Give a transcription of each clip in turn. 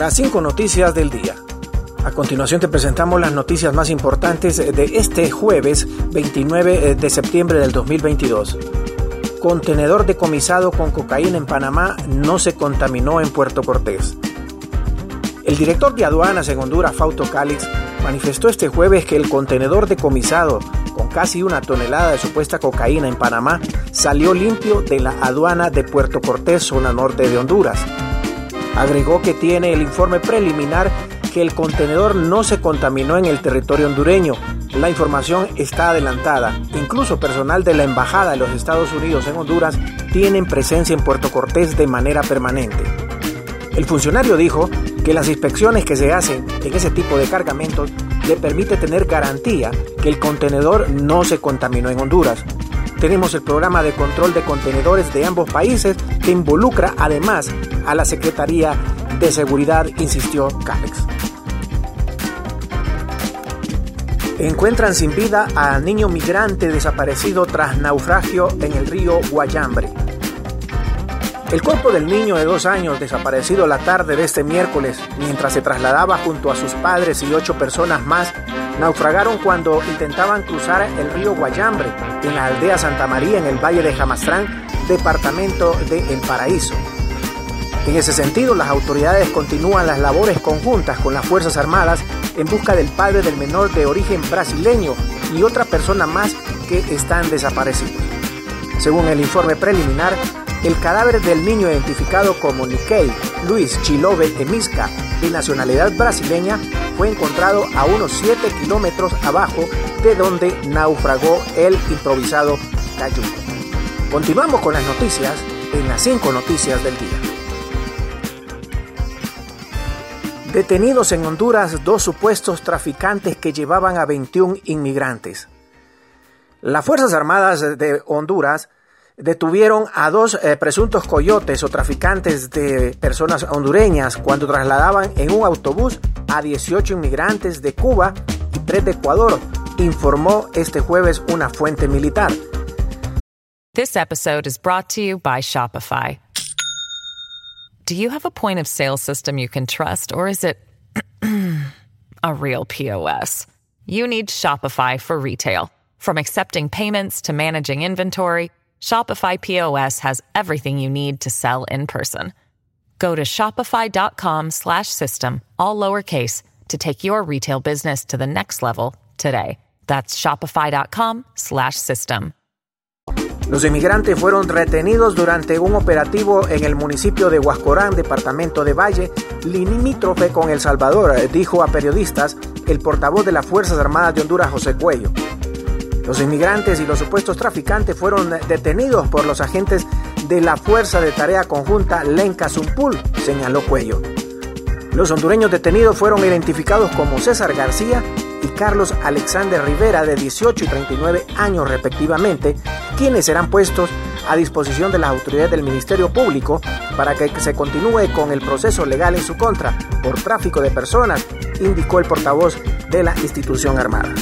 Las cinco noticias del día. A continuación te presentamos las noticias más importantes de este jueves 29 de septiembre del 2022. Contenedor decomisado con cocaína en Panamá no se contaminó en Puerto Cortés. El director de aduanas en Honduras, Fausto Calix, manifestó este jueves que el contenedor decomisado con casi una tonelada de supuesta cocaína en Panamá salió limpio de la aduana de Puerto Cortés, zona norte de Honduras. Agregó que tiene el informe preliminar que el contenedor no se contaminó en el territorio hondureño. La información está adelantada. Incluso personal de la Embajada de los Estados Unidos en Honduras tienen presencia en Puerto Cortés de manera permanente. El funcionario dijo que las inspecciones que se hacen en ese tipo de cargamentos le permite tener garantía que el contenedor no se contaminó en Honduras. Tenemos el programa de control de contenedores de ambos países que involucra además a la Secretaría de Seguridad, insistió Cálex. Encuentran sin vida a niño migrante desaparecido tras naufragio en el río Guayambre. El cuerpo del niño de dos años desaparecido la tarde de este miércoles mientras se trasladaba junto a sus padres y ocho personas más naufragaron cuando intentaban cruzar el río Guayambre en la aldea Santa María en el valle de Jamastrán, departamento de El Paraíso. En ese sentido, las autoridades continúan las labores conjuntas con las Fuerzas Armadas en busca del padre del menor de origen brasileño y otra persona más que están desaparecidos. Según el informe preliminar, el cadáver del niño identificado como Nikkei Luis Chilove Emisca, de nacionalidad brasileña, fue encontrado a unos 7 kilómetros abajo de donde naufragó el improvisado cayuco. Continuamos con las noticias en las 5 noticias del día. Detenidos en Honduras dos supuestos traficantes que llevaban a 21 inmigrantes. Las Fuerzas Armadas de Honduras detuvieron a dos eh, presuntos coyotes o traficantes de personas hondureñas cuando trasladaban en un autobús a 18 inmigrantes de Cuba y tres de Ecuador, informó este jueves una fuente militar. This episode is brought to you by Shopify. Do you have a point of sale system you can trust, or is it a real POS? You need Shopify for retail. From accepting payments to managing inventory, Shopify POS has everything you need to sell in person. Go to shopify.com slash system, all lowercase, to take your retail business to the next level today. That's shopify.com slash system. Los inmigrantes fueron retenidos durante un operativo en el municipio de Huascorán, departamento de Valle, limítrofe con El Salvador, dijo a periodistas el portavoz de las Fuerzas Armadas de Honduras, José Cuello. Los inmigrantes y los supuestos traficantes fueron detenidos por los agentes de la Fuerza de Tarea Conjunta Lenca Zumpul, señaló Cuello. Los hondureños detenidos fueron identificados como César García y Carlos Alexander Rivera, de 18 y 39 años respectivamente, quienes serán puestos a disposición de las autoridades del Ministerio Público para que se continúe con el proceso legal en su contra por tráfico de personas, indicó el portavoz de la institución armada.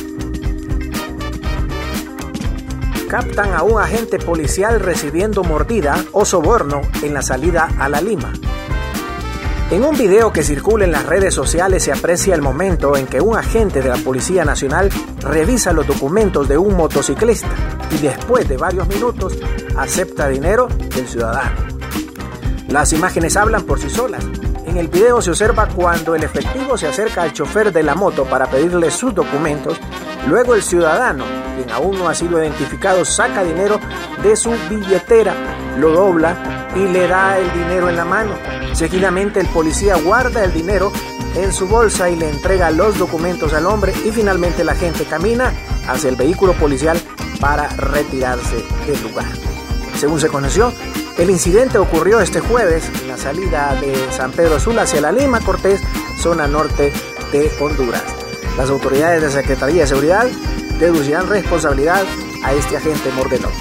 Captan a un agente policial recibiendo mordida o soborno en la salida a la Lima. En un video que circula en las redes sociales se aprecia el momento en que un agente de la Policía Nacional revisa los documentos de un motociclista y después de varios minutos acepta dinero del ciudadano. Las imágenes hablan por sí solas. En el video se observa cuando el efectivo se acerca al chofer de la moto para pedirle sus documentos, luego el ciudadano, quien aún no ha sido identificado, saca dinero de su billetera, lo dobla y le da el dinero en la mano. Seguidamente el policía guarda el dinero en su bolsa y le entrega los documentos al hombre y finalmente la gente camina hacia el vehículo policial para retirarse del lugar. Según se conoció, el incidente ocurrió este jueves en la salida de San Pedro Sula hacia la Lima Cortés, zona norte de Honduras. Las autoridades de Secretaría de Seguridad deducirán responsabilidad a este agente mordelón.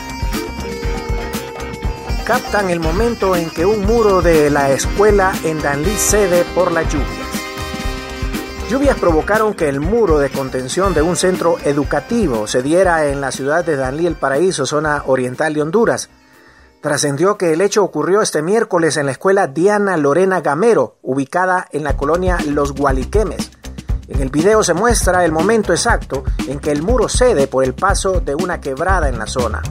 Captan el momento en que un muro de la escuela en Danlí cede por las lluvias. Lluvias provocaron que el muro de contención de un centro educativo se diera en la ciudad de Danlí El Paraíso, zona oriental de Honduras. Trascendió que el hecho ocurrió este miércoles en la escuela Diana Lorena Gamero, ubicada en la colonia Los Gualiquemes. En el video se muestra el momento exacto en que el muro cede por el paso de una quebrada en la zona.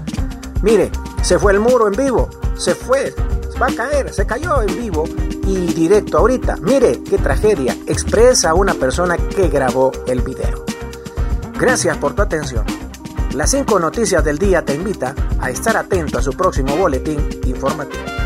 Mire, se fue el muro en vivo, se fue, va a caer, se cayó en vivo y directo ahorita. Mire qué tragedia, expresa una persona que grabó el video. Gracias por tu atención. Las cinco noticias del día te invita a estar atento a su próximo boletín informativo.